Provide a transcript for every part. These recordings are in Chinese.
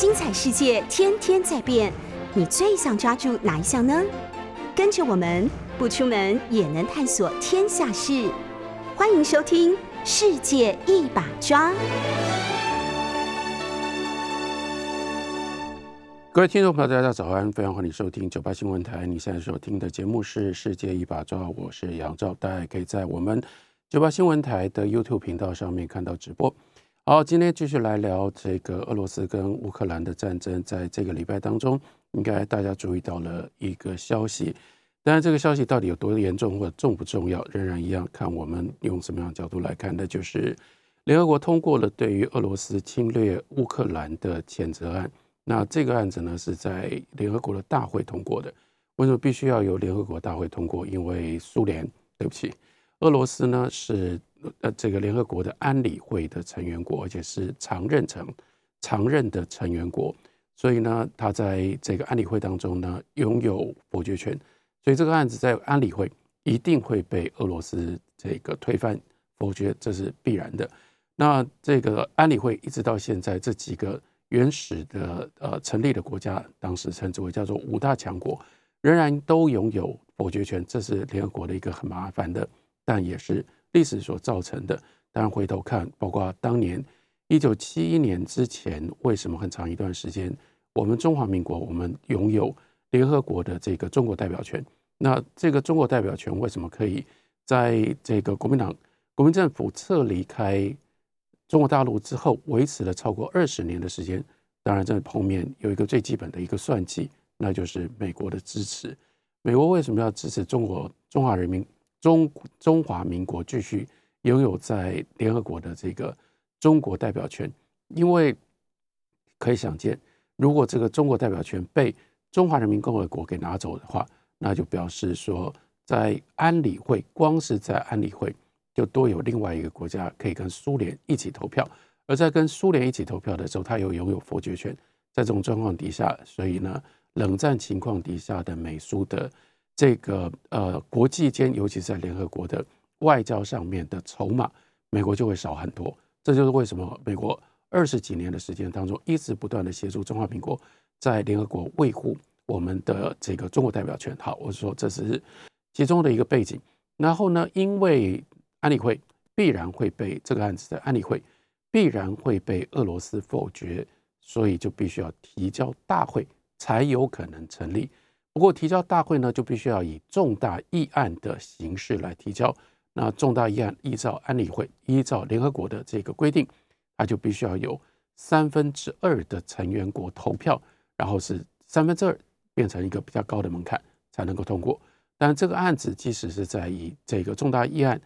精彩世界天天在变，你最想抓住哪一项呢？跟着我们不出门也能探索天下事，欢迎收听《世界一把抓》。各位听众朋友，大家早安！非常欢迎收听九八新闻台。你现在所听的节目是《世界一把抓》，我是杨照，大家可以在我们九八新闻台的 YouTube 频道上面看到直播。好，今天继续来聊这个俄罗斯跟乌克兰的战争。在这个礼拜当中，应该大家注意到了一个消息。当然，这个消息到底有多严重或者重不重要，仍然一样看我们用什么样的角度来看。那就是联合国通过了对于俄罗斯侵略乌克兰的谴责案。那这个案子呢是在联合国的大会通过的。为什么必须要由联合国大会通过？因为苏联，对不起，俄罗斯呢是。呃，这个联合国的安理会的成员国，而且是常任成常任的成员国，所以呢，他在这个安理会当中呢，拥有否决权，所以这个案子在安理会一定会被俄罗斯这个推翻否决，这是必然的。那这个安理会一直到现在，这几个原始的呃成立的国家，当时称之为叫做五大强国，仍然都拥有否决权，这是联合国的一个很麻烦的，但也是。历史所造成的，当然回头看，包括当年一九七一年之前，为什么很长一段时间，我们中华民国我们拥有联合国的这个中国代表权？那这个中国代表权为什么可以在这个国民党国民政府撤离开中国大陆之后，维持了超过二十年的时间？当然，这后面有一个最基本的一个算计，那就是美国的支持。美国为什么要支持中国中华人民？中中华民国继续拥有在联合国的这个中国代表权，因为可以想见，如果这个中国代表权被中华人民共和国给拿走的话，那就表示说，在安理会，光是在安理会就多有另外一个国家可以跟苏联一起投票，而在跟苏联一起投票的时候，他又拥有否决权。在这种状况底下，所以呢，冷战情况底下的美苏的。这个呃，国际间，尤其是在联合国的外交上面的筹码，美国就会少很多。这就是为什么美国二十几年的时间当中，一直不断的协助中华民国在联合国维护我们的这个中国代表权。好，我说这是其中的一个背景。然后呢，因为安理会必然会被这个案子的安理会必然会被俄罗斯否决，所以就必须要提交大会才有可能成立。不过提交大会呢，就必须要以重大议案的形式来提交。那重大议案依照安理会、依照联合国的这个规定，它就必须要有三分之二的成员国投票，然后是三分之二变成一个比较高的门槛才能够通过。但这个案子即使是在以这个重大议案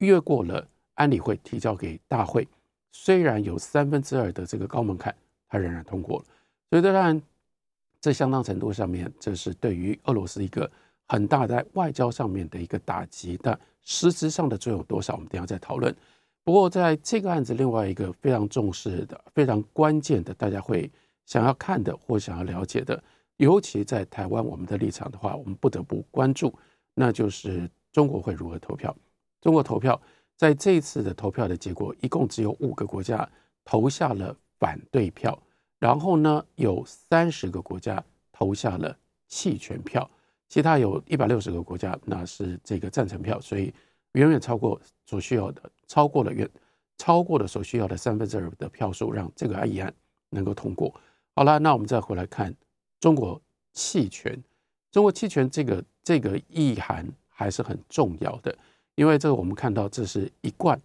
越过了安理会提交给大会，虽然有三分之二的这个高门槛，它仍然通过了。所以当然。这相当程度上面，这是对于俄罗斯一个很大在外交上面的一个打击，但实质上的作用多少，我们等下再讨论。不过在这个案子，另外一个非常重视的、非常关键的，大家会想要看的或想要了解的，尤其在台湾我们的立场的话，我们不得不关注，那就是中国会如何投票。中国投票在这一次的投票的结果，一共只有五个国家投下了反对票。然后呢，有三十个国家投下了弃权票，其他有一百六十个国家那是这个赞成票，所以远远超过所需要的，超过了远超过了所需要的三分之二的票数，让这个议案能够通过。好了，那我们再回来看中国弃权，中国弃权这个这个意涵还是很重要的，因为这个我们看到这是一贯，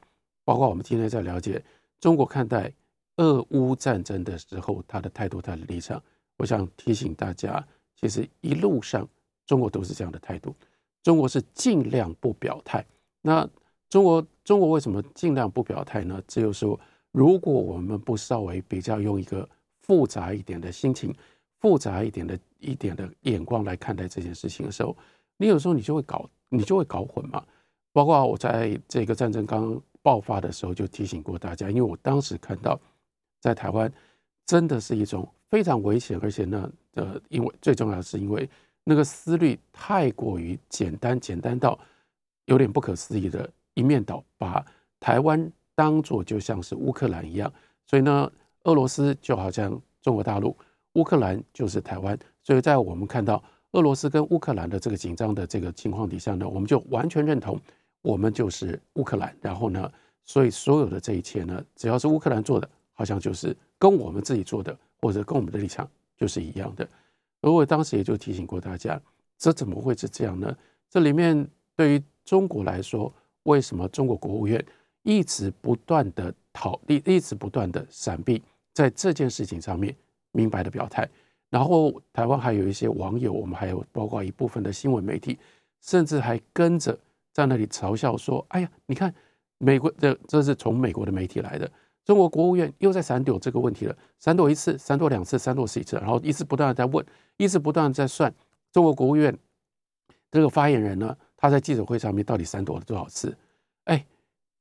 包括我们今天在了解中国看待。俄乌战争的时候，他的态度、他的立场，我想提醒大家，其实一路上中国都是这样的态度。中国是尽量不表态。那中国，中国为什么尽量不表态呢？只有说，如果我们不稍微比较用一个复杂一点的心情、复杂一点的一点的眼光来看待这件事情的时候，你有时候你就会搞，你就会搞混嘛。包括我在这个战争刚爆发的时候就提醒过大家，因为我当时看到。在台湾，真的是一种非常危险，而且呢，呃，因为最重要的是，因为那个思虑太过于简单，简单到有点不可思议的一面倒，把台湾当做就像是乌克兰一样，所以呢，俄罗斯就好像中国大陆，乌克兰就是台湾。所以在我们看到俄罗斯跟乌克兰的这个紧张的这个情况底下呢，我们就完全认同我们就是乌克兰。然后呢，所以所有的这一切呢，只要是乌克兰做的，好像就是跟我们自己做的，或者跟我们的立场就是一样的。而我当时也就提醒过大家，这怎么会是这样呢？这里面对于中国来说，为什么中国国务院一直不断的讨一一直不断的闪避在这件事情上面明白的表态？然后台湾还有一些网友，我们还有包括一部分的新闻媒体，甚至还跟着在那里嘲笑说：“哎呀，你看美国这这是从美国的媒体来的，中国国务院又在闪躲这个问题了，闪躲一次，闪躲两次，闪躲十一次，然后一直不断的在问，一直不断的在算中国国务院这个发言人呢，他在记者会上面到底闪躲了多少次？哎，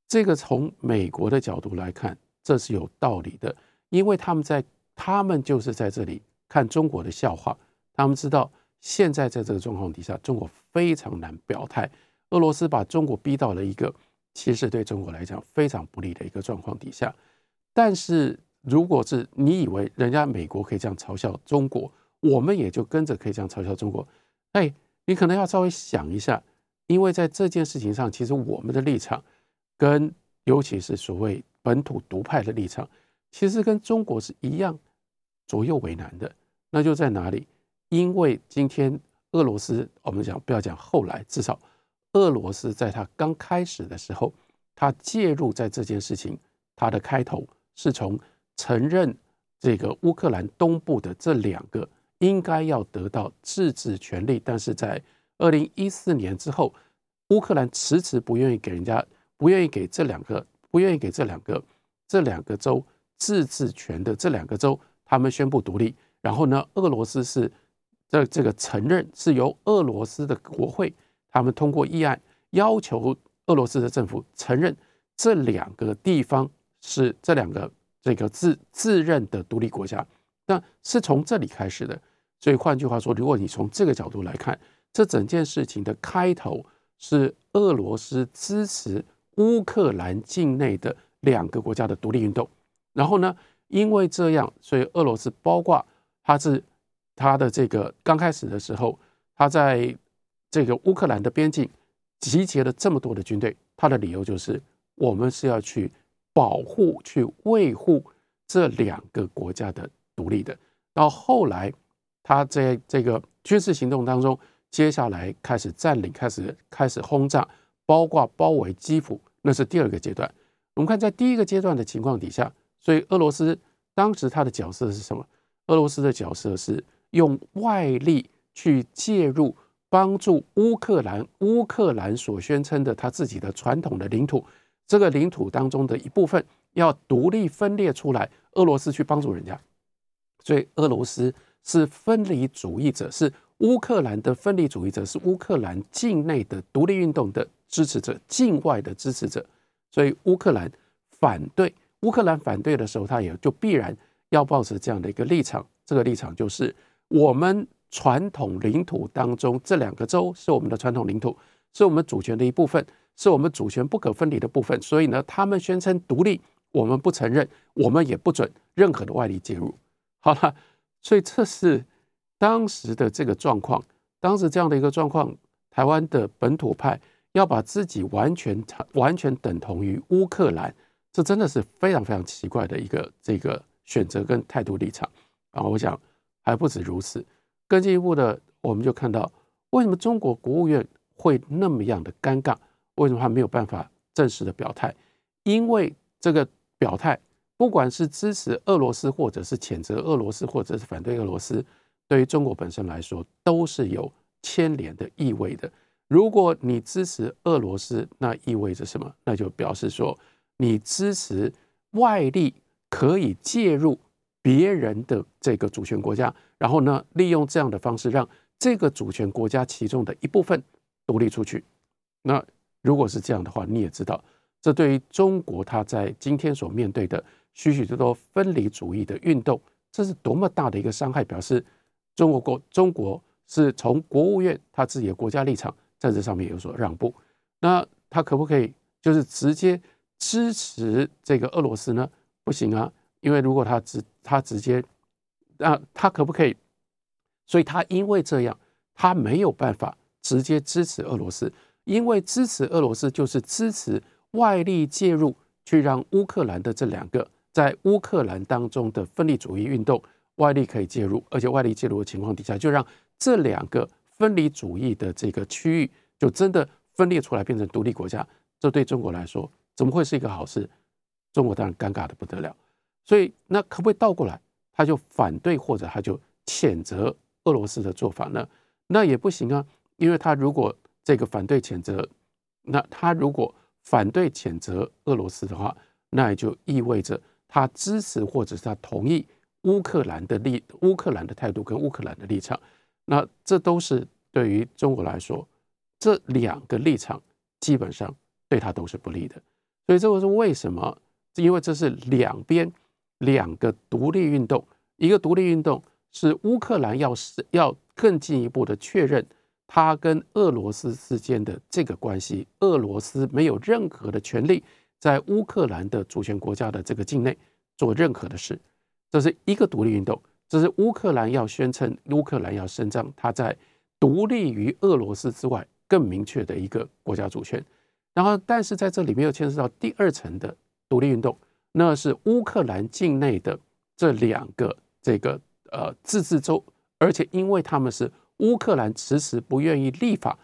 这个从美国的角度来看，这是有道理的，因为他们在他们就是在这里。”看中国的笑话，他们知道现在在这个状况底下，中国非常难表态。俄罗斯把中国逼到了一个其实对中国来讲非常不利的一个状况底下。但是，如果是你以为人家美国可以这样嘲笑中国，我们也就跟着可以这样嘲笑中国，哎，你可能要稍微想一下，因为在这件事情上，其实我们的立场跟尤其是所谓本土独派的立场，其实跟中国是一样。左右为难的，那就在哪里？因为今天俄罗斯，我们讲不要讲后来，至少俄罗斯在他刚开始的时候，他介入在这件事情，他的开头是从承认这个乌克兰东部的这两个应该要得到自治权利，但是在二零一四年之后，乌克兰迟迟不愿意给人家，不愿意给这两个，不愿意给这两个这两个州自治权的这两个州。他们宣布独立，然后呢，俄罗斯是这这个承认是由俄罗斯的国会，他们通过议案要求俄罗斯的政府承认这两个地方是这两个这个自自认的独立国家，那是从这里开始的。所以换句话说，如果你从这个角度来看，这整件事情的开头是俄罗斯支持乌克兰境内的两个国家的独立运动，然后呢？因为这样，所以俄罗斯包括他是他的这个刚开始的时候，他在这个乌克兰的边境集结了这么多的军队，他的理由就是我们是要去保护、去维护这两个国家的独立的。到后来，他在这个军事行动当中，接下来开始占领、开始开始轰炸，包括包围基辅，那是第二个阶段。我们看在第一个阶段的情况底下。所以俄罗斯当时他的角色是什么？俄罗斯的角色是用外力去介入，帮助乌克兰。乌克兰所宣称的他自己的传统的领土，这个领土当中的一部分要独立分裂出来，俄罗斯去帮助人家。所以俄罗斯是分离主义者，是乌克兰的分离主义者，是乌克兰境内的独立运动的支持者，境外的支持者。所以乌克兰反对。乌克兰反对的时候，他也就必然要保持这样的一个立场。这个立场就是我们传统领土当中这两个州是我们的传统领土，是我们主权的一部分，是我们主权不可分离的部分。所以呢，他们宣称独立，我们不承认，我们也不准任何的外力介入。好了，所以这是当时的这个状况。当时这样的一个状况，台湾的本土派要把自己完全完全等同于乌克兰。这真的是非常非常奇怪的一个这个选择跟态度立场啊！我想还不止如此，更进一步的，我们就看到为什么中国国务院会那么样的尴尬？为什么他没有办法正式的表态？因为这个表态，不管是支持俄罗斯，或者是谴责俄罗斯，或者是反对俄罗斯，对于中国本身来说，都是有牵连的意味的。如果你支持俄罗斯，那意味着什么？那就表示说。你支持外力可以介入别人的这个主权国家，然后呢，利用这样的方式让这个主权国家其中的一部分独立出去。那如果是这样的话，你也知道，这对于中国它在今天所面对的许许多多分离主义的运动，这是多么大的一个伤害。表示中国国中国是从国务院他自己的国家立场在这上面有所让步。那他可不可以就是直接？支持这个俄罗斯呢？不行啊，因为如果他直他直接那他可不可以？所以他因为这样，他没有办法直接支持俄罗斯，因为支持俄罗斯就是支持外力介入，去让乌克兰的这两个在乌克兰当中的分离主义运动外力可以介入，而且外力介入的情况底下，就让这两个分离主义的这个区域就真的分裂出来，变成独立国家。这对中国来说，怎么会是一个好事？中国当然尴尬的不得了。所以，那可不可以倒过来？他就反对或者他就谴责俄罗斯的做法呢？那也不行啊，因为他如果这个反对谴责，那他如果反对谴责俄罗斯的话，那也就意味着他支持或者是他同意乌克兰的立乌克兰的态度跟乌克兰的立场。那这都是对于中国来说，这两个立场基本上对他都是不利的。所以这个是为什么？因为这是两边。两个独立运动，一个独立运动是乌克兰要是要更进一步的确认他跟俄罗斯之间的这个关系，俄罗斯没有任何的权利在乌克兰的主权国家的这个境内做任何的事，这是一个独立运动，这是乌克兰要宣称乌克兰要伸张他在独立于俄罗斯之外更明确的一个国家主权，然后但是在这里面又牵涉到第二层的独立运动。那是乌克兰境内的这两个这个呃自治州，而且因为他们是乌克兰迟迟不愿意立法，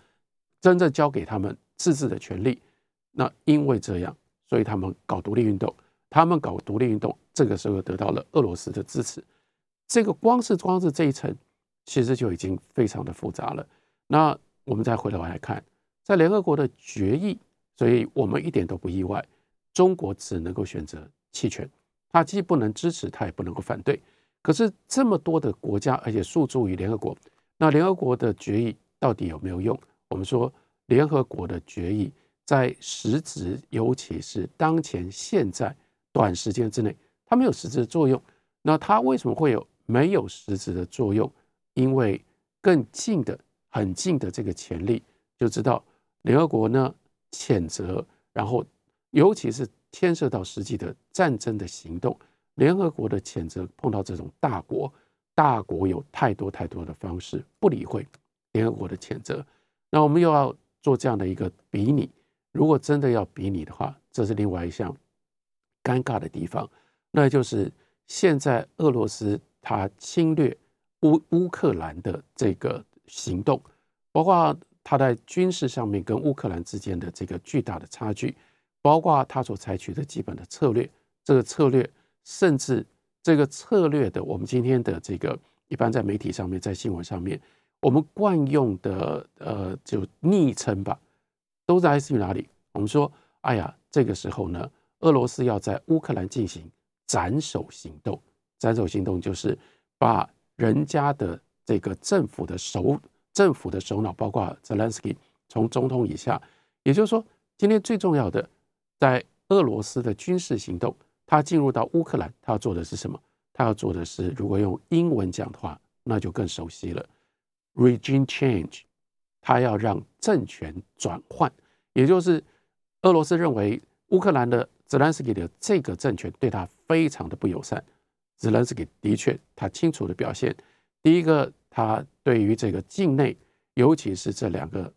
真正交给他们自治的权利，那因为这样，所以他们搞独立运动，他们搞独立运动，这个时候得到了俄罗斯的支持。这个光是光是这一层，其实就已经非常的复杂了。那我们再回头来看，在联合国的决议，所以我们一点都不意外，中国只能够选择。弃权，他既不能支持，他也不能够反对。可是这么多的国家，而且诉诸于联合国，那联合国的决议到底有没有用？我们说，联合国的决议在实质，尤其是当前现在短时间之内，它没有实质的作用。那它为什么会有没有实质的作用？因为更近的、很近的这个潜力，就知道联合国呢谴责，然后尤其是。牵涉到实际的战争的行动，联合国的谴责碰到这种大国，大国有太多太多的方式不理会联合国的谴责。那我们又要做这样的一个比拟，如果真的要比拟的话，这是另外一项尴尬的地方，那就是现在俄罗斯它侵略乌乌克兰的这个行动，包括它在军事上面跟乌克兰之间的这个巨大的差距。包括他所采取的基本的策略，这个策略甚至这个策略的，我们今天的这个一般在媒体上面，在新闻上面，我们惯用的呃就昵称吧，都来自于哪里？我们说，哎呀，这个时候呢，俄罗斯要在乌克兰进行斩首行动，斩首行动就是把人家的这个政府的首政府的首脑，包括泽连斯基，从总统以下，也就是说，今天最重要的。在俄罗斯的军事行动，他进入到乌克兰，他要做的是什么？他要做的是，如果用英文讲的话，那就更熟悉了，regime change。他要让政权转换，也就是俄罗斯认为乌克兰的泽连斯基的这个政权对他非常的不友善。泽连斯基的确，他清楚的表现，第一个，他对于这个境内，尤其是这两个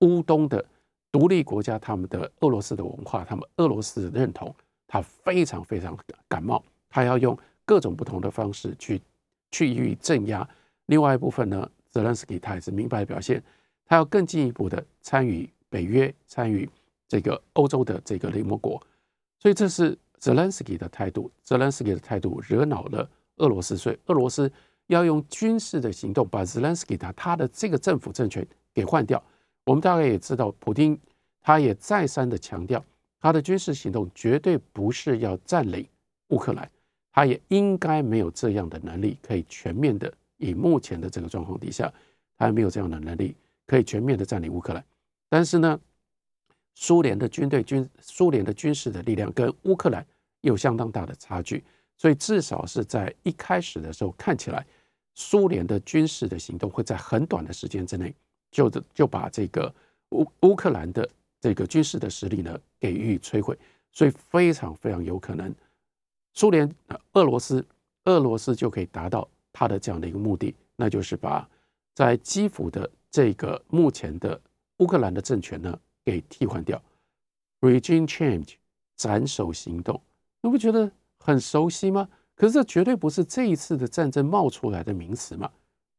乌东的。独立国家，他们的俄罗斯的文化，他们俄罗斯的认同，他非常非常感冒，他要用各种不同的方式去去予以镇压。另外一部分呢，泽连斯基他也是明白表现，他要更进一步的参与北约，参与这个欧洲的这个联盟国。所以这是泽连斯基的态度，泽连斯基的态度惹恼了俄罗斯，所以俄罗斯要用军事的行动把泽连斯基他他的这个政府政权给换掉。我们大概也知道，普京他也再三的强调，他的军事行动绝对不是要占领乌克兰，他也应该没有这样的能力，可以全面的以目前的这个状况底下，他也没有这样的能力可以全面的占领乌克兰。但是呢，苏联的军队军苏联的军事的力量跟乌克兰有相当大的差距，所以至少是在一开始的时候看起来，苏联的军事的行动会在很短的时间之内。就就把这个乌乌克兰的这个军事的实力呢给予摧毁，所以非常非常有可能，苏联、俄罗斯、俄罗斯就可以达到他的这样的一个目的，那就是把在基辅的这个目前的乌克兰的政权呢给替换掉，regime change，斩首行动，你不觉得很熟悉吗？可是这绝对不是这一次的战争冒出来的名词嘛？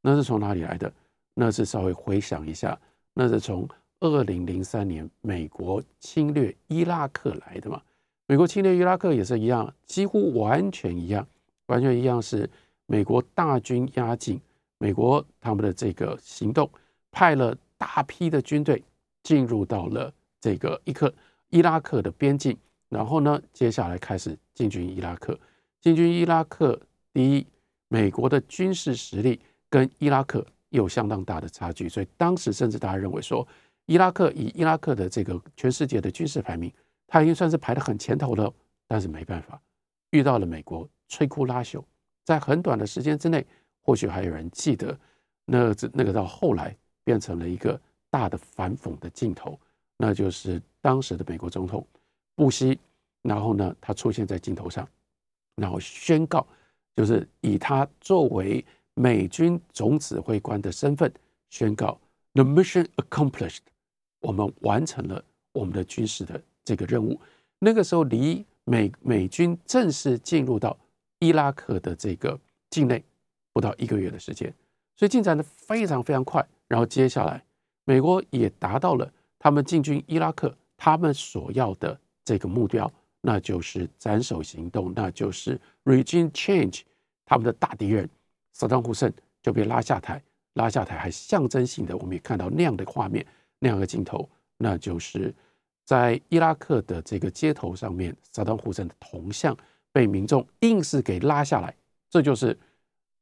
那是从哪里来的？那是稍微回想一下，那是从二零零三年美国侵略伊拉克来的嘛？美国侵略伊拉克也是一样，几乎完全一样，完全一样是美国大军压境，美国他们的这个行动派了大批的军队进入到了这个伊克伊拉克的边境，然后呢，接下来开始进军伊拉克。进军伊拉克，第一，美国的军事实力跟伊拉克有相当大的差距，所以当时甚至大家认为说，伊拉克以伊拉克的这个全世界的军事排名，他已经算是排得很前头了。但是没办法，遇到了美国摧枯拉朽，在很短的时间之内，或许还有人记得，那这那个到后来变成了一个大的反讽的镜头，那就是当时的美国总统布希，然后呢，他出现在镜头上。然后宣告，就是以他作为美军总指挥官的身份宣告，the mission accomplished，我们完成了我们的军事的这个任务。那个时候离美美军正式进入到伊拉克的这个境内不到一个月的时间，所以进展的非常非常快。然后接下来，美国也达到了他们进军伊拉克他们所要的这个目标。那就是斩首行动，那就是 regime change，他们的大敌人萨达姆·胡就被拉下台，拉下台还象征性的，我们也看到那样的画面，那样的镜头，那就是在伊拉克的这个街头上面，萨达姆·胡的铜像被民众硬是给拉下来，这就是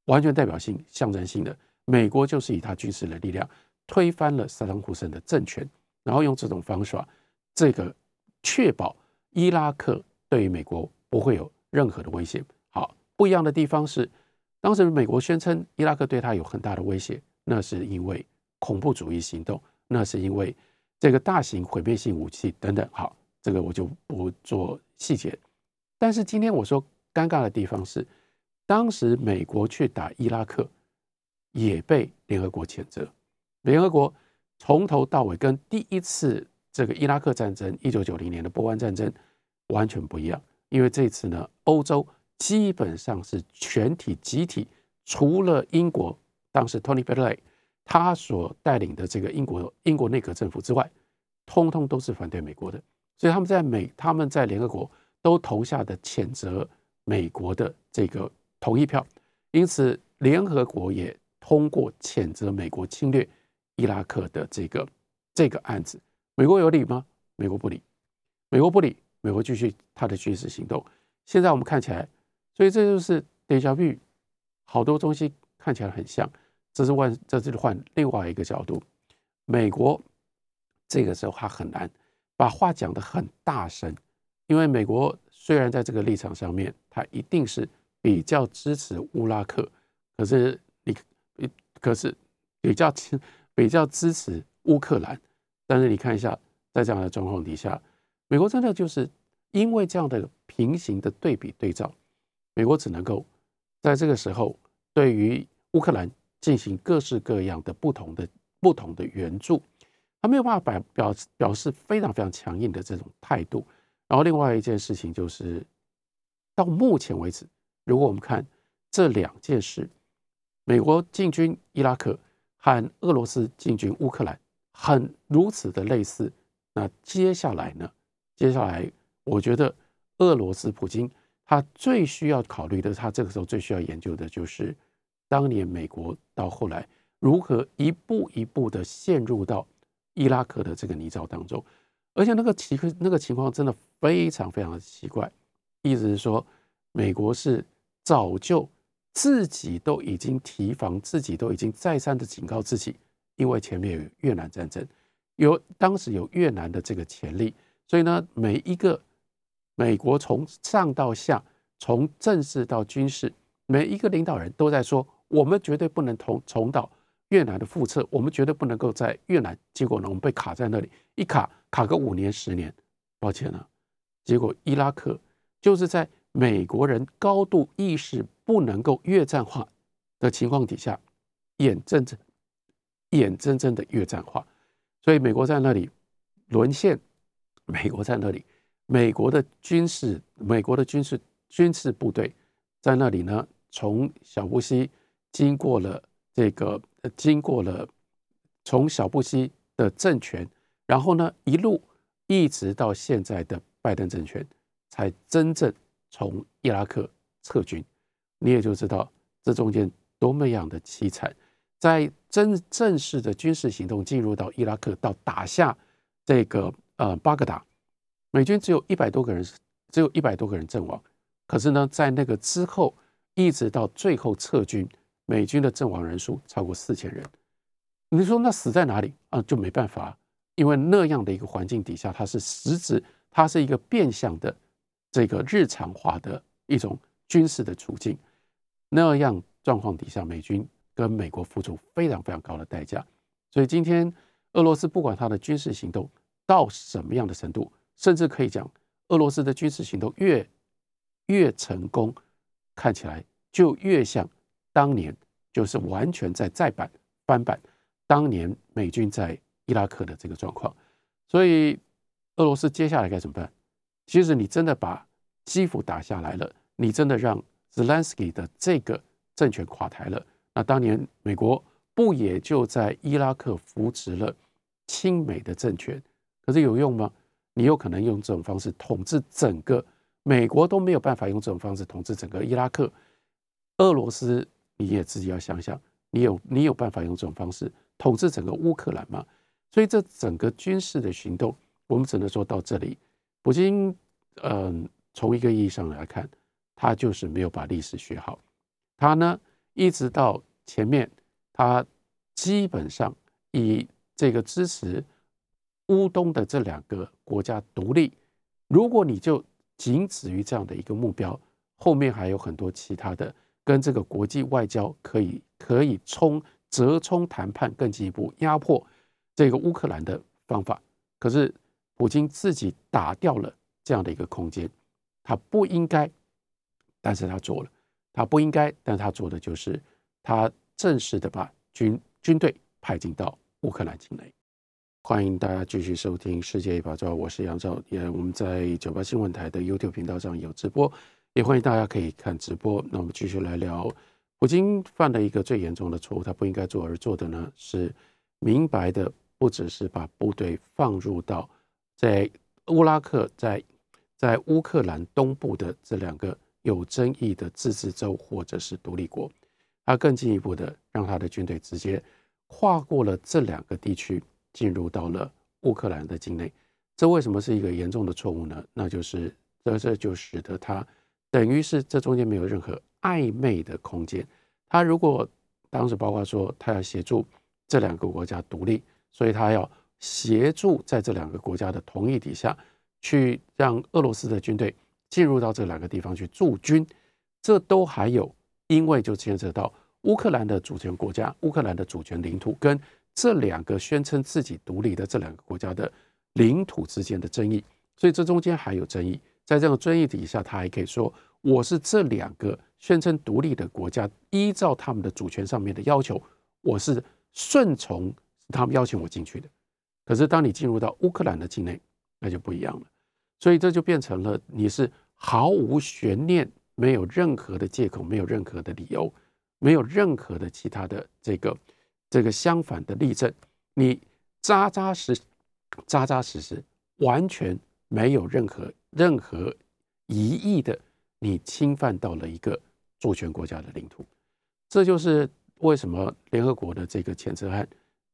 完全代表性、象征性的。美国就是以他军事的力量推翻了萨达姆·胡的政权，然后用这种方法，这个确保。伊拉克对于美国不会有任何的威胁。好，不一样的地方是，当时美国宣称伊拉克对他有很大的威胁，那是因为恐怖主义行动，那是因为这个大型毁灭性武器等等。好，这个我就不做细节。但是今天我说尴尬的地方是，当时美国去打伊拉克，也被联合国谴责。联合国从头到尾跟第一次。这个伊拉克战争，一九九零年的波湾战争完全不一样，因为这次呢，欧洲基本上是全体集体，除了英国当时 Tony Blair 他所带领的这个英国英国内阁政府之外，通通都是反对美国的，所以他们在美他们在联合国都投下的谴责美国的这个同意票，因此联合国也通过谴责美国侵略伊拉克的这个这个案子。美国有理吗？美国不理，美国不理，美国继续他的军事行动。现在我们看起来，所以这就是等下比好多东西看起来很像。这是换，这是换另外一个角度。美国这个时候他很难把话讲得很大声，因为美国虽然在这个立场上面，他一定是比较支持乌拉克，可是你，可是比较比较支持乌克兰。但是你看一下，在这样的状况底下，美国真的就是因为这样的平行的对比对照，美国只能够在这个时候对于乌克兰进行各式各样的不同的不同的援助，他没有办法表表表示非常非常强硬的这种态度。然后另外一件事情就是，到目前为止，如果我们看这两件事，美国进军伊拉克和俄罗斯进军乌克兰。很如此的类似，那接下来呢？接下来，我觉得俄罗斯普京他最需要考虑的，他这个时候最需要研究的就是，当年美国到后来如何一步一步的陷入到伊拉克的这个泥沼当中，而且那个奇那个情况真的非常非常的奇怪，意思是说，美国是早就自己都已经提防，自己都已经再三的警告自己。因为前面有越南战争，有当时有越南的这个潜力，所以呢，每一个美国从上到下，从政治到军事，每一个领导人都在说，我们绝对不能重重蹈越南的覆辙，我们绝对不能够在越南。结果呢，我们被卡在那里，一卡卡个五年十年，抱歉了。结果伊拉克就是在美国人高度意识不能够越战化的情况底下，眼睁睁眼睁睁的越战化，所以美国在那里沦陷，美国在那里，美国的军事，美国的军事军事部队在那里呢，从小布希经过了这个，经过了从小布希的政权，然后呢一路一直到现在的拜登政权，才真正从伊拉克撤军。你也就知道这中间多么样的凄惨，在真正式的军事行动进入到伊拉克，到打下这个呃巴格达，美军只有一百多个人，只有一百多个人阵亡。可是呢，在那个之后，一直到最后撤军，美军的阵亡人数超过四千人。你说那死在哪里啊？就没办法，因为那样的一个环境底下，它是实质，它是一个变相的这个日常化的一种。军事的处境那样状况底下，美军跟美国付出非常非常高的代价。所以今天俄罗斯不管它的军事行动到什么样的程度，甚至可以讲，俄罗斯的军事行动越越成功，看起来就越像当年就是完全在再版翻版当年美军在伊拉克的这个状况。所以俄罗斯接下来该怎么办？其实你真的把基辅打下来了。你真的让 Zelensky 的这个政权垮台了？那当年美国不也就在伊拉克扶持了亲美的政权？可是有用吗？你有可能用这种方式统治整个美国都没有办法用这种方式统治整个伊拉克。俄罗斯你也自己要想想，你有你有办法用这种方式统治整个乌克兰吗？所以这整个军事的行动，我们只能说到这里。普京，嗯，从一个意义上来看。他就是没有把历史学好，他呢一直到前面，他基本上以这个支持乌东的这两个国家独立。如果你就仅止于这样的一个目标，后面还有很多其他的跟这个国际外交可以可以冲折冲谈判更进一步压迫这个乌克兰的方法。可是普京自己打掉了这样的一个空间，他不应该。但是他做了，他不应该，但他做的就是他正式的把军军队派进到乌克兰境内。欢迎大家继续收听《世界一把抓》，我是杨照。也我们在九八新闻台的 YouTube 频道上有直播，也欢迎大家可以看直播。那我们继续来聊，普京犯了一个最严重的错误，他不应该做而做的呢，是明白的，不只是把部队放入到在乌拉克在在乌克兰东部的这两个。有争议的自治州或者是独立国，他更进一步的让他的军队直接跨过了这两个地区，进入到了乌克兰的境内。这为什么是一个严重的错误呢？那就是这这就使得他等于是这中间没有任何暧昧的空间。他如果当时包括说他要协助这两个国家独立，所以他要协助在这两个国家的同意底下去让俄罗斯的军队。进入到这两个地方去驻军，这都还有，因为就牵涉到乌克兰的主权国家、乌克兰的主权领土跟这两个宣称自己独立的这两个国家的领土之间的争议，所以这中间还有争议。在这种争议底下，他还可以说我是这两个宣称独立的国家依照他们的主权上面的要求，我是顺从他们邀请我进去的。可是当你进入到乌克兰的境内，那就不一样了。所以这就变成了你是。毫无悬念，没有任何的借口，没有任何的理由，没有任何的其他的这个这个相反的例证，你扎扎实扎扎实实，完全没有任何任何疑义的，你侵犯到了一个主权国家的领土，这就是为什么联合国的这个谴责案，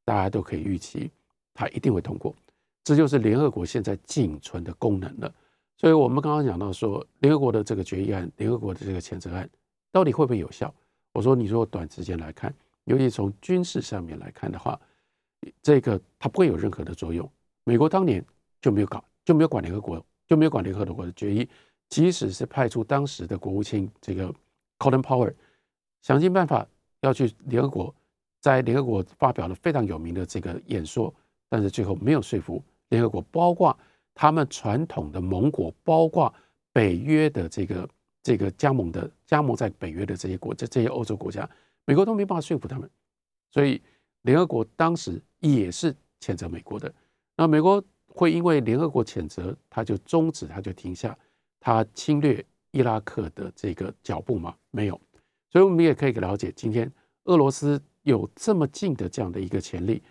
大家都可以预期，它一定会通过，这就是联合国现在仅存的功能了。所以我们刚刚讲到说，联合国的这个决议案，联合国的这个谴责案，到底会不会有效？我说，你说短时间来看，尤其从军事上面来看的话，这个它不会有任何的作用。美国当年就没有搞，就没有管联合国，就没有管联合国的决议。即使是派出当时的国务卿这个 Colin Powell，想尽办法要去联合国，在联合国发表了非常有名的这个演说，但是最后没有说服联合国，包括。他们传统的盟国，包括北约的这个这个加盟的加盟在北约的这些国这这些欧洲国家，美国都没办法说服他们，所以联合国当时也是谴责美国的。那美国会因为联合国谴责，他就终止，他就停下他侵略伊拉克的这个脚步吗？没有。所以我们也可以了解，今天俄罗斯有这么近的这样的一个潜力，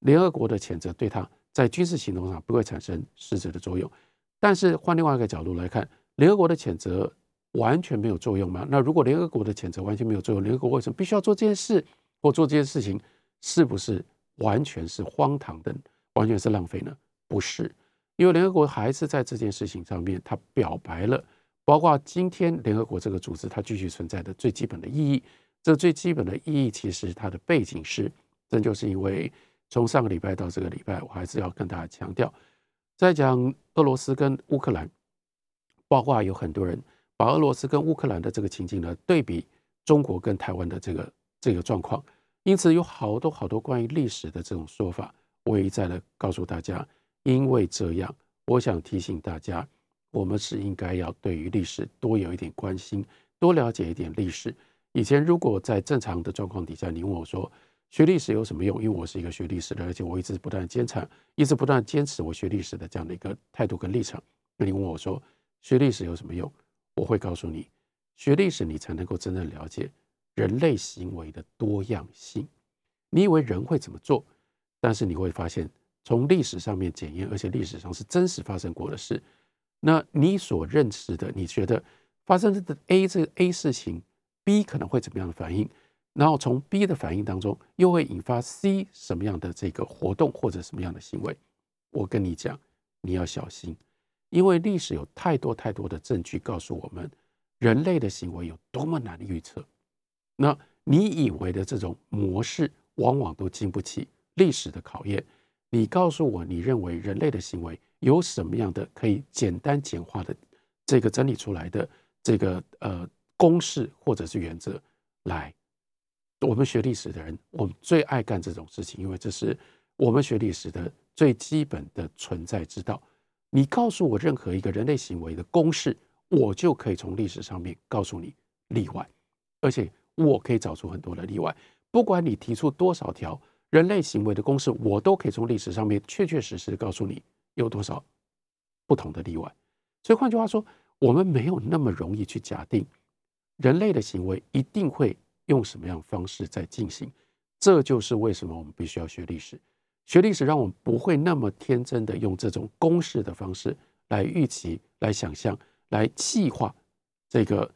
联合国的谴责对他在军事行动上不会产生实质的作用。但是换另外一个角度来看，联合国的谴责完全没有作用吗？那如果联合国的谴责完全没有作用，联合国为什么必须要做这件事或做这件事情？是不是完全是荒唐的，完全是浪费呢？不是，因为联合国还是在这件事情上面，它表白了，包括今天联合国这个组织它继续存在的最基本的意义。这最基本的意义，其实它的背景是，这就是因为从上个礼拜到这个礼拜，我还是要跟大家强调，在讲俄罗斯跟乌克兰。包括有很多人把俄罗斯跟乌克兰的这个情境呢对比中国跟台湾的这个这个状况，因此有好多好多关于历史的这种说法，我也一再的告诉大家，因为这样，我想提醒大家，我们是应该要对于历史多有一点关心，多了解一点历史。以前如果在正常的状况底下，你问我说学历史有什么用？因为我是一个学历史的，而且我一直不断坚持，一直不断坚持我学历史的这样的一个态度跟立场。那你问我说？学历史有什么用？我会告诉你，学历史你才能够真正了解人类行为的多样性。你以为人会怎么做？但是你会发现，从历史上面检验，而且历史上是真实发生过的事。那你所认识的，你觉得发生的 A 这个 A 事情，B 可能会怎么样的反应？然后从 B 的反应当中，又会引发 C 什么样的这个活动或者什么样的行为？我跟你讲，你要小心。因为历史有太多太多的证据告诉我们，人类的行为有多么难预测。那你以为的这种模式，往往都经不起历史的考验。你告诉我，你认为人类的行为有什么样的可以简单简化的这个整理出来的这个呃公式或者是原则？来，我们学历史的人，我们最爱干这种事情，因为这是我们学历史的最基本的存在之道。你告诉我任何一个人类行为的公式，我就可以从历史上面告诉你例外，而且我可以找出很多的例外。不管你提出多少条人类行为的公式，我都可以从历史上面确确实实告诉你有多少不同的例外。所以换句话说，我们没有那么容易去假定人类的行为一定会用什么样方式在进行。这就是为什么我们必须要学历史。学历史让我们不会那么天真的用这种公式的方式来预期、来想象、来计划这个，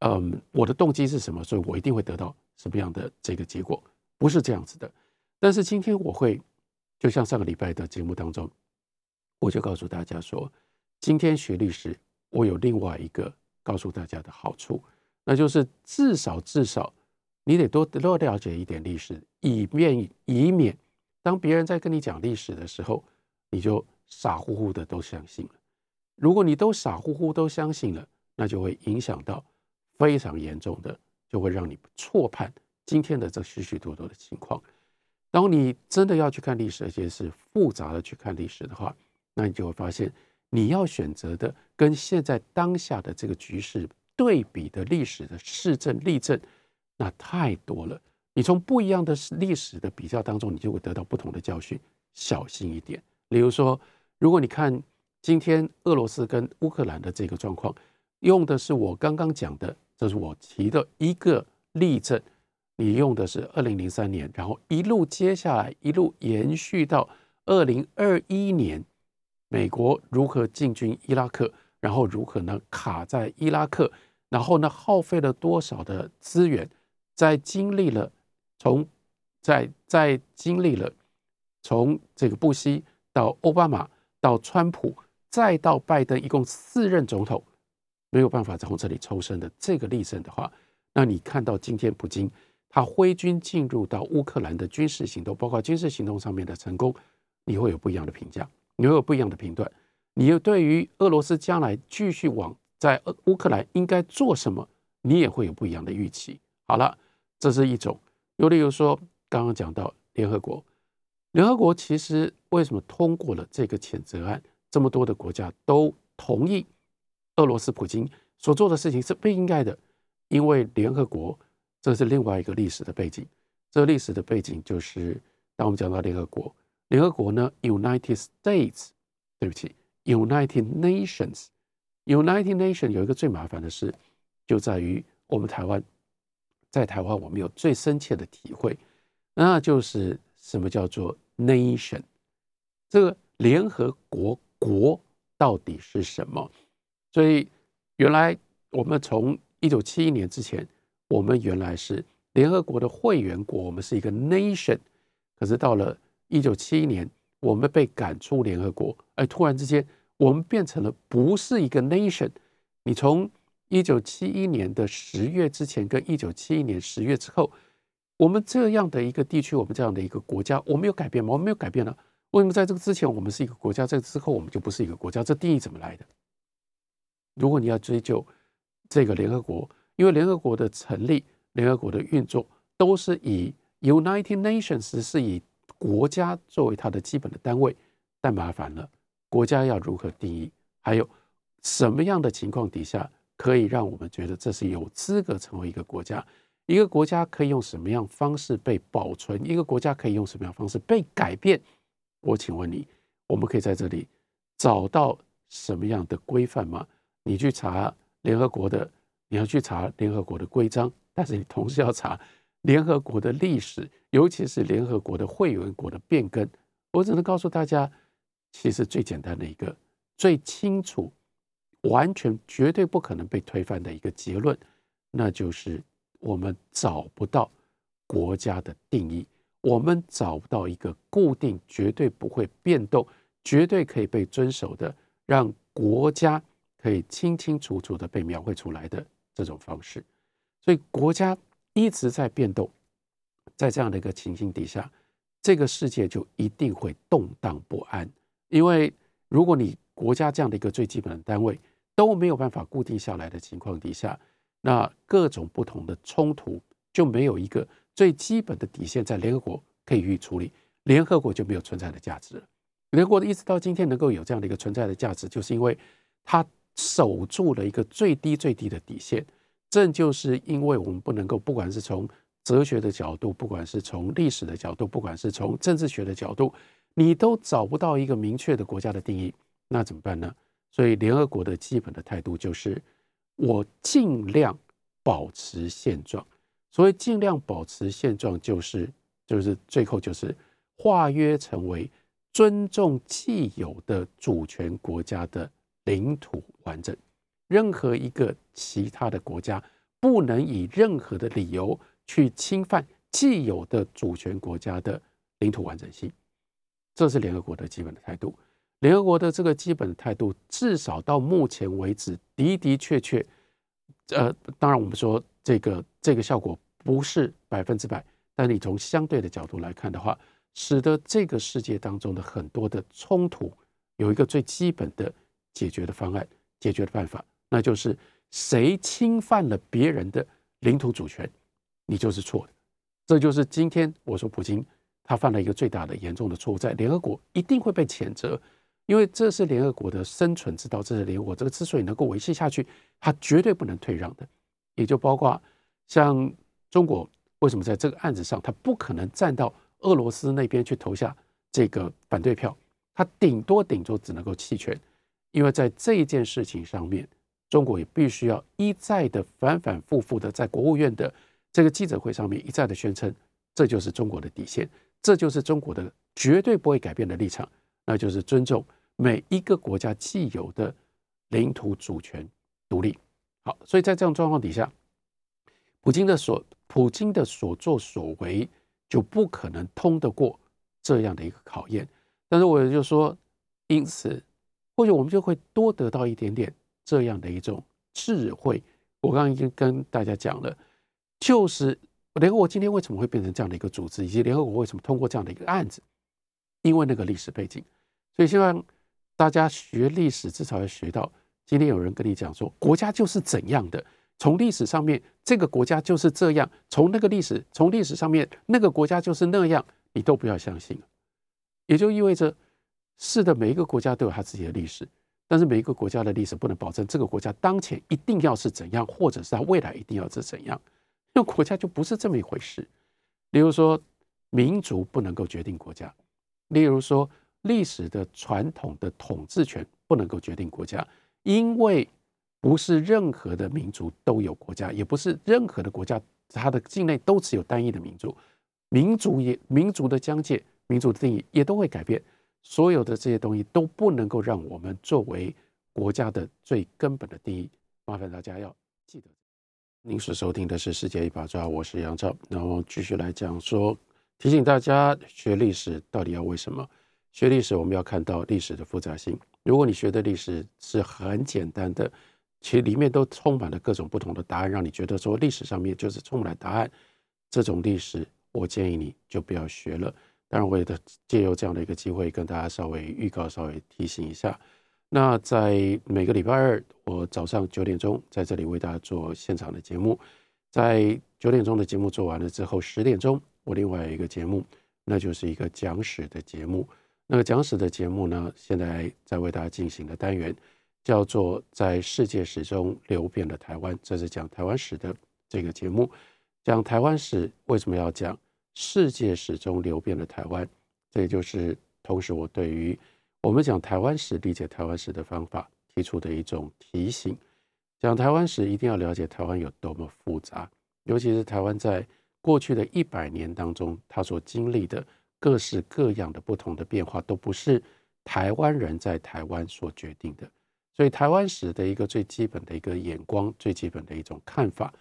嗯，我的动机是什么？所以我一定会得到什么样的这个结果？不是这样子的。但是今天我会，就像上个礼拜的节目当中，我就告诉大家说，今天学历史，我有另外一个告诉大家的好处，那就是至少至少你得多多了解一点历史，以免以免。当别人在跟你讲历史的时候，你就傻乎乎的都相信了。如果你都傻乎乎都相信了，那就会影响到非常严重的，就会让你错判今天的这许许多多的情况。当你真的要去看历史，而且是复杂的去看历史的话，那你就会发现，你要选择的跟现在当下的这个局势对比的历史的事证例证，那太多了。你从不一样的历史的比较当中，你就会得到不同的教训。小心一点。比如说，如果你看今天俄罗斯跟乌克兰的这个状况，用的是我刚刚讲的，这是我提的一个例证。你用的是二零零三年，然后一路接下来一路延续到二零二一年，美国如何进军伊拉克，然后如何呢卡在伊拉克，然后呢耗费了多少的资源，在经历了。从在在经历了从这个布希到奥巴马到川普再到拜登，一共四任总统没有办法从这里抽身的这个历程的话，那你看到今天普京他挥军进入到乌克兰的军事行动，包括军事行动上面的成功，你会有不一样的评价，你会有不一样的评断，你又对于俄罗斯将来继续往在乌克兰应该做什么，你也会有不一样的预期。好了，这是一种。有例如说，刚刚讲到联合国，联合国其实为什么通过了这个谴责案？这么多的国家都同意俄罗斯普京所做的事情是不应该的，因为联合国这是另外一个历史的背景。这个历史的背景就是，当我们讲到联合国，联合国呢，United States，对不起，United Nations，United Nation 有一个最麻烦的事，就在于我们台湾，在台湾我们有最深切的体会，那就是什么叫做 nation，这个联合国国到底是什么？所以原来我们从一九七一年之前，我们原来是联合国的会员国，我们是一个 nation。可是到了一九七一年，我们被赶出联合国，而突然之间，我们变成了不是一个 nation。你从一九七一年的十月之前跟一九七一年十月之后，我们这样的一个地区，我们这样的一个国家，我们有改变吗？我们没有改变呢。为什么在这个之前我们是一个国家，在之后我们就不是一个国家？这定义怎么来的？如果你要追究这个联合国，因为联合国的成立、联合国的运作都是以 United Nations 是以国家作为它的基本的单位，但麻烦了，国家要如何定义？还有什么样的情况底下可以让我们觉得这是有资格成为一个国家？一个国家可以用什么样方式被保存？一个国家可以用什么样方式被改变？我请问你，我们可以在这里找到什么样的规范吗？你去查联合国的，你要去查联合国的规章，但是你同时要查联合国的历史，尤其是联合国的会员国的变更。我只能告诉大家，其实最简单的一个、最清楚、完全绝对不可能被推翻的一个结论，那就是我们找不到国家的定义，我们找不到一个固定、绝对不会变动、绝对可以被遵守的让国家。可以清清楚楚的被描绘出来的这种方式，所以国家一直在变动，在这样的一个情形底下，这个世界就一定会动荡不安。因为如果你国家这样的一个最基本的单位都没有办法固定下来的情况底下，那各种不同的冲突就没有一个最基本的底线在联合国可以予以处理，联合国就没有存在的价值了。联合国一直到今天能够有这样的一个存在的价值，就是因为它。守住了一个最低最低的底线，正就是因为我们不能够，不管是从哲学的角度，不管是从历史的角度，不管是从政治学的角度，你都找不到一个明确的国家的定义，那怎么办呢？所以联合国的基本的态度就是，我尽量保持现状。所谓尽量保持现状，就是就是最后就是化约成为尊重既有的主权国家的。领土完整，任何一个其他的国家不能以任何的理由去侵犯既有的主权国家的领土完整性，这是联合国的基本的态度。联合国的这个基本的态度，至少到目前为止的的确确，呃，当然我们说这个这个效果不是百分之百，但你从相对的角度来看的话，使得这个世界当中的很多的冲突有一个最基本的。解决的方案，解决的办法，那就是谁侵犯了别人的领土主权，你就是错的。这就是今天我说普京他犯了一个最大的严重的错误，在联合国一定会被谴责，因为这是联合国的生存之道，这是联合国这个之所以能够维系下去，他绝对不能退让的。也就包括像中国为什么在这个案子上，他不可能站到俄罗斯那边去投下这个反对票，他顶多顶多只能够弃权。因为在这一件事情上面，中国也必须要一再的反反复复的在国务院的这个记者会上面一再的宣称，这就是中国的底线，这就是中国的绝对不会改变的立场，那就是尊重每一个国家既有的领土主权独立。好，所以在这样状况底下，普京的所普京的所作所为就不可能通得过这样的一个考验。但是我也就说，因此。或许我们就会多得到一点点这样的一种智慧。我刚刚已经跟大家讲了，就是联合国今天为什么会变成这样的一个组织，以及联合国为什么通过这样的一个案子，因为那个历史背景。所以希望大家学历史至少要学到，今天有人跟你讲说国家就是怎样的，从历史上面这个国家就是这样，从那个历史从历史上面那个国家就是那样，你都不要相信。也就意味着。是的，每一个国家都有他自己的历史，但是每一个国家的历史不能保证这个国家当前一定要是怎样，或者是他未来一定要是怎样。那国家就不是这么一回事。例如说，民族不能够决定国家；例如说，历史的传统的统治权不能够决定国家，因为不是任何的民族都有国家，也不是任何的国家它的境内都只有单一的民族，民族也民族的疆界、民族的定义也都会改变。所有的这些东西都不能够让我们作为国家的最根本的定义。麻烦大家要记得。您所收听的是《世界一把抓》，我是杨照。那我继续来讲说，提醒大家学历史到底要为什么？学历史我们要看到历史的复杂性。如果你学的历史是很简单的，其实里面都充满了各种不同的答案，让你觉得说历史上面就是充满了答案。这种历史，我建议你就不要学了。当然，我也借由这样的一个机会，跟大家稍微预告、稍微提醒一下。那在每个礼拜二，我早上九点钟在这里为大家做现场的节目。在九点钟的节目做完了之后，十点钟我另外一个节目，那就是一个讲史的节目。那个讲史的节目呢，现在在为大家进行的单元叫做“在世界史中流变的台湾”，这是讲台湾史的这个节目。讲台湾史为什么要讲？世界始终流变了台湾，这也就是同时我对于我们讲台湾史、理解台湾史的方法提出的一种提醒。讲台湾史一定要了解台湾有多么复杂，尤其是台湾在过去的一百年当中，它所经历的各式各样的不同的变化，都不是台湾人在台湾所决定的。所以，台湾史的一个最基本的一个眼光、最基本的一种看法，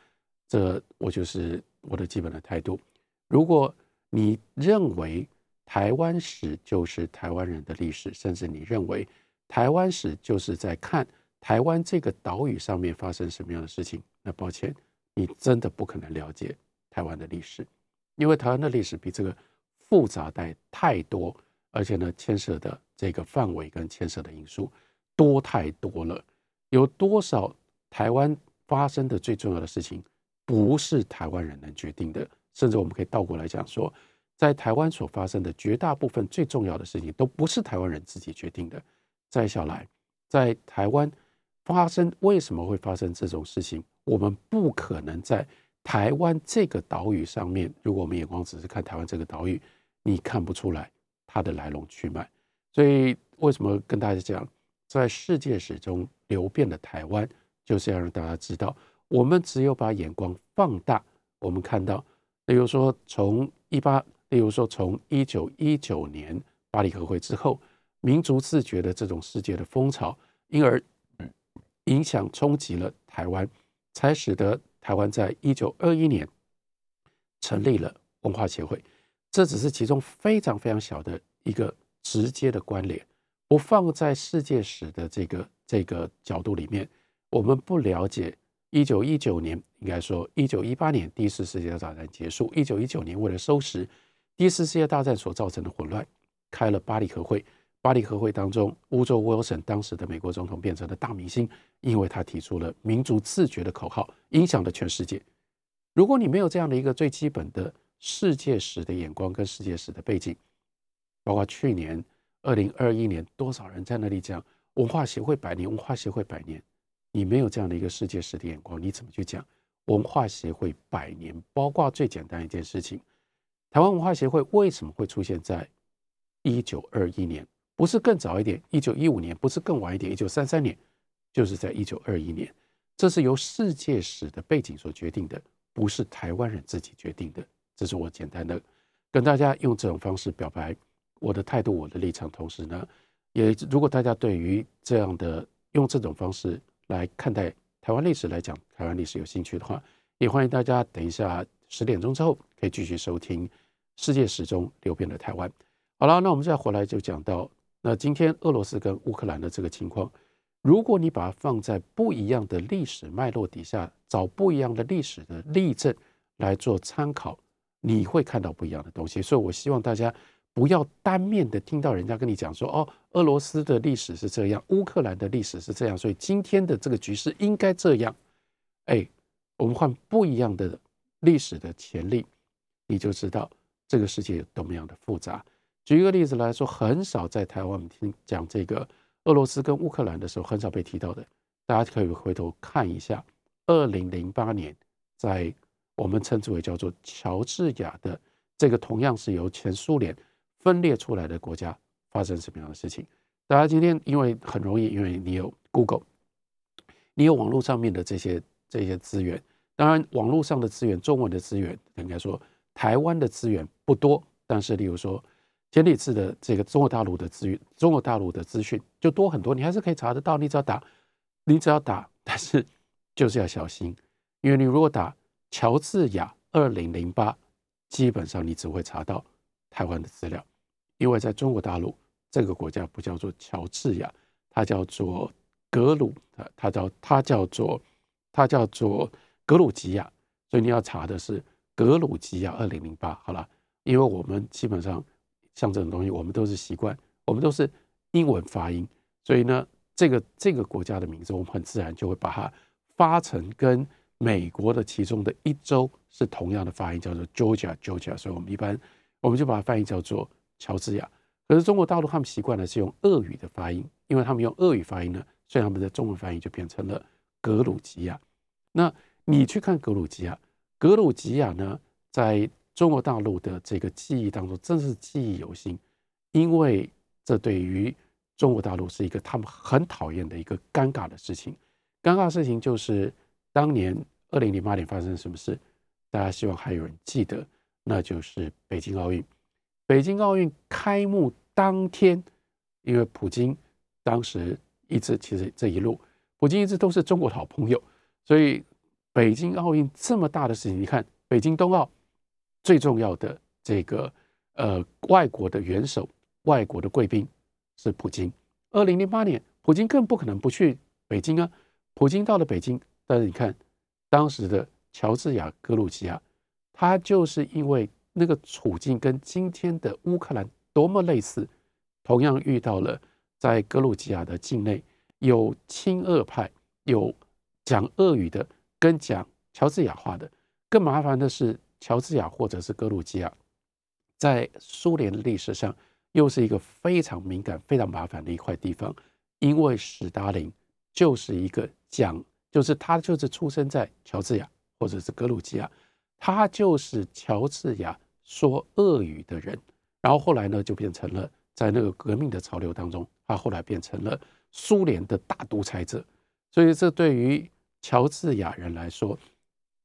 这我就是我的基本的态度。如果你认为台湾史就是台湾人的历史，甚至你认为台湾史就是在看台湾这个岛屿上面发生什么样的事情，那抱歉，你真的不可能了解台湾的历史，因为台湾的历史比这个复杂带太多，而且呢，牵涉的这个范围跟牵涉的因素多太多了。有多少台湾发生的最重要的事情，不是台湾人能决定的？甚至我们可以倒过来讲说，在台湾所发生的绝大部分最重要的事情，都不是台湾人自己决定的。再下来，在台湾发生为什么会发生这种事情，我们不可能在台湾这个岛屿上面，如果我们眼光只是看台湾这个岛屿，你看不出来它的来龙去脉。所以，为什么跟大家讲，在世界史中流变的台湾，就是要让大家知道，我们只有把眼光放大，我们看到。例如说，从一八，例如说从一九一九年巴黎和会之后，民族自觉的这种世界的风潮，因而影响冲击了台湾，才使得台湾在一九二一年成立了文化协会。这只是其中非常非常小的一个直接的关联。不放在世界史的这个这个角度里面，我们不了解。一九一九年，应该说一九一八年，第一次世界大战结束。一九一九年，为了收拾第一次世界大战所造成的混乱，开了巴黎和会。巴黎和会当中，乌州威尔森当时的美国总统变成了大明星，因为他提出了民族自觉的口号，影响了全世界。如果你没有这样的一个最基本的世界史的眼光跟世界史的背景，包括去年二零二一年，多少人在那里讲文化协会百年，文化协会百年。你没有这样的一个世界史的眼光，你怎么去讲文化协会百年？包括最简单一件事情，台湾文化协会为什么会出现在一九二一年？不是更早一点？一九一五年？不是更晚一点？一九三三年？就是在一九二一年。这是由世界史的背景所决定的，不是台湾人自己决定的。这是我简单的跟大家用这种方式表白我的态度、我的立场。同时呢，也如果大家对于这样的用这种方式，来看待台湾历史来讲，台湾历史有兴趣的话，也欢迎大家等一下十点钟之后可以继续收听《世界史中流变的台湾》。好了，那我们再回来就讲到，那今天俄罗斯跟乌克兰的这个情况，如果你把它放在不一样的历史脉络底下，找不一样的历史的例证来做参考，你会看到不一样的东西。所以我希望大家。不要单面的听到人家跟你讲说，哦，俄罗斯的历史是这样，乌克兰的历史是这样，所以今天的这个局势应该这样。哎，我们换不一样的历史的潜力，你就知道这个世界有多么样的复杂。举一个例子来说，很少在台湾我们听讲这个俄罗斯跟乌克兰的时候，很少被提到的，大家可以回头看一下，二零零八年在我们称之为叫做乔治亚的这个同样是由前苏联分裂出来的国家发生什么样的事情？大家今天因为很容易，因为你有 Google，你有网络上面的这些这些资源。当然，网络上的资源，中文的资源，应该说台湾的资源不多。但是，例如说前几次的这个中国大陆的资源，中国大陆的资讯就多很多，你还是可以查得到。你只要打，你只要打，但是就是要小心，因为你如果打乔治亚二零零八，基本上你只会查到台湾的资料，因为在中国大陆这个国家不叫做乔治亚，它叫做格鲁，它它叫它叫做它叫做。格鲁吉亚，所以你要查的是格鲁吉亚二零零八，好了，因为我们基本上像这种东西，我们都是习惯，我们都是英文发音，所以呢，这个这个国家的名字，我们很自然就会把它发成跟美国的其中的一州是同样的发音，叫做 Georgia，Georgia，所以我们一般我们就把它翻译叫做乔治亚。可是中国大陆他们习惯的是用俄语的发音，因为他们用俄语发音呢，所以他们的中文发音就变成了格鲁吉亚。那你去看格鲁吉亚，格鲁吉亚呢，在中国大陆的这个记忆当中，真是记忆犹新，因为这对于中国大陆是一个他们很讨厌的一个尴尬的事情。尴尬事情就是当年二零零八年发生什么事，大家希望还有人记得，那就是北京奥运。北京奥运开幕当天，因为普京当时一直其实这一路，普京一直都是中国的好朋友，所以。北京奥运这么大的事情，你看北京冬奥最重要的这个呃外国的元首、外国的贵宾是普京。二零零八年，普京更不可能不去北京啊。普京到了北京，但是你看当时的乔治亚·格鲁吉亚，他就是因为那个处境跟今天的乌克兰多么类似，同样遇到了在格鲁吉亚的境内有亲俄派，有讲俄语的。跟讲乔治亚话的更麻烦的是，乔治亚或者是格鲁吉亚，在苏联历史上又是一个非常敏感、非常麻烦的一块地方，因为史达林就是一个讲，就是他就是出生在乔治亚或者是格鲁吉亚，他就是乔治亚说俄语的人，然后后来呢就变成了在那个革命的潮流当中，他后来变成了苏联的大独裁者，所以这对于。乔治亚人来说，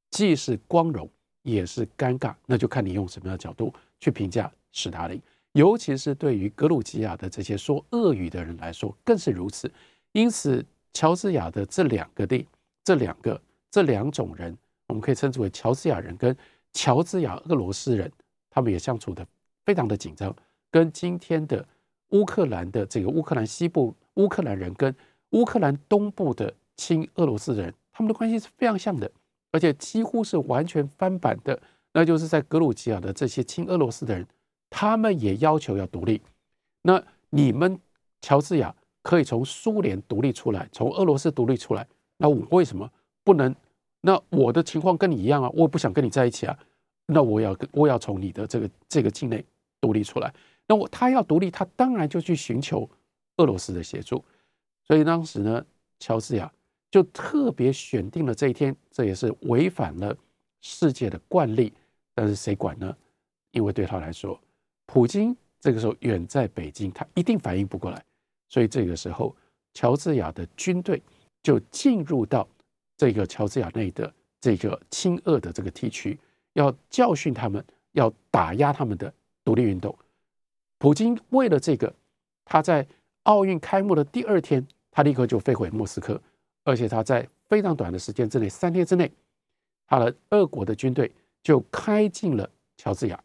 既是光荣，也是尴尬。那就看你用什么样的角度去评价史达林。尤其是对于格鲁吉亚的这些说俄语的人来说，更是如此。因此，乔治亚的这两个地，这两个这两种人，我们可以称之为乔治亚人跟乔治亚俄罗斯人，他们也相处的非常的紧张。跟今天的乌克兰的这个乌克兰西部乌克兰人跟乌克兰东部的亲俄罗斯人。他们的关系是非常像的，而且几乎是完全翻版的。那就是在格鲁吉亚的这些亲俄罗斯的人，他们也要求要独立。那你们乔治亚可以从苏联独立出来，从俄罗斯独立出来，那我为什么不能？那我的情况跟你一样啊，我也不想跟你在一起啊。那我要我要从你的这个这个境内独立出来。那我他要独立，他当然就去寻求俄罗斯的协助。所以当时呢，乔治亚。就特别选定了这一天，这也是违反了世界的惯例。但是谁管呢？因为对他来说，普京这个时候远在北京，他一定反应不过来。所以这个时候，乔治亚的军队就进入到这个乔治亚内的这个亲俄的这个地区，要教训他们，要打压他们的独立运动。普京为了这个，他在奥运开幕的第二天，他立刻就飞回莫斯科。而且他在非常短的时间之内，三天之内，他的俄国的军队就开进了乔治亚，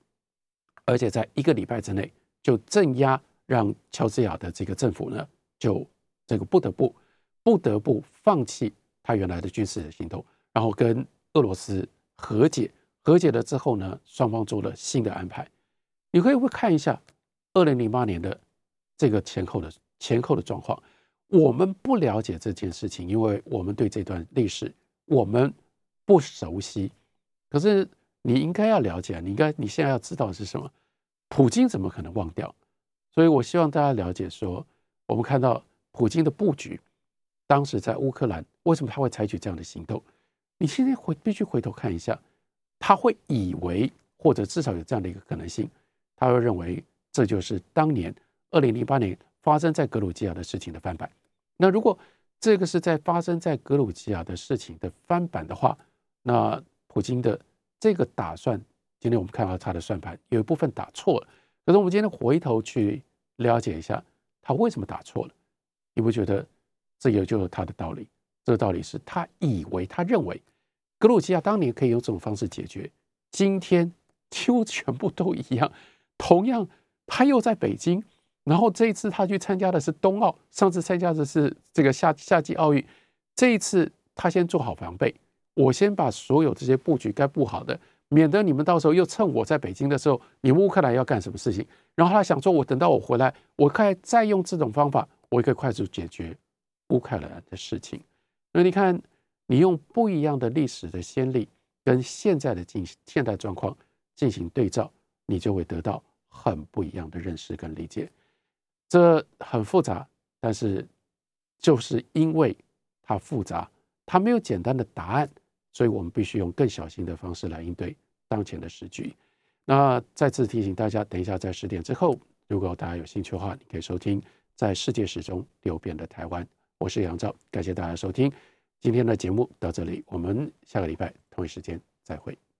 而且在一个礼拜之内就镇压，让乔治亚的这个政府呢，就这个不得不不得不放弃他原来的军事行动，然后跟俄罗斯和解。和解了之后呢，双方做了新的安排。你可以会看一下二零零八年的这个前后的前后的状况。我们不了解这件事情，因为我们对这段历史我们不熟悉。可是你应该要了解，你应该你现在要知道是什么？普京怎么可能忘掉？所以我希望大家了解，说我们看到普京的布局，当时在乌克兰为什么他会采取这样的行动？你现在回必须回头看一下，他会以为，或者至少有这样的一个可能性，他会认为这就是当年二零零八年发生在格鲁吉亚的事情的翻版。那如果这个是在发生在格鲁吉亚的事情的翻版的话，那普京的这个打算，今天我们看到他的算盘有一部分打错了。可是我们今天回头去了解一下，他为什么打错了？你不觉得这也就是他的道理？这个道理是他以为他认为格鲁吉亚当年可以用这种方式解决，今天几乎全部都一样。同样，他又在北京。然后这一次他去参加的是冬奥，上次参加的是这个夏夏季奥运，这一次他先做好防备，我先把所有这些布局该布好的，免得你们到时候又趁我在北京的时候，你们乌克兰要干什么事情，然后他想说，我等到我回来，我可再用这种方法，我可以快速解决乌克兰的事情。那你看，你用不一样的历史的先例跟现在的进现代状况进行对照，你就会得到很不一样的认识跟理解。这很复杂，但是就是因为它复杂，它没有简单的答案，所以我们必须用更小心的方式来应对当前的时局。那再次提醒大家，等一下在十点之后，如果大家有兴趣的话，你可以收听在世界史中流变的台湾。我是杨照，感谢大家收听今天的节目到这里，我们下个礼拜同一时间再会。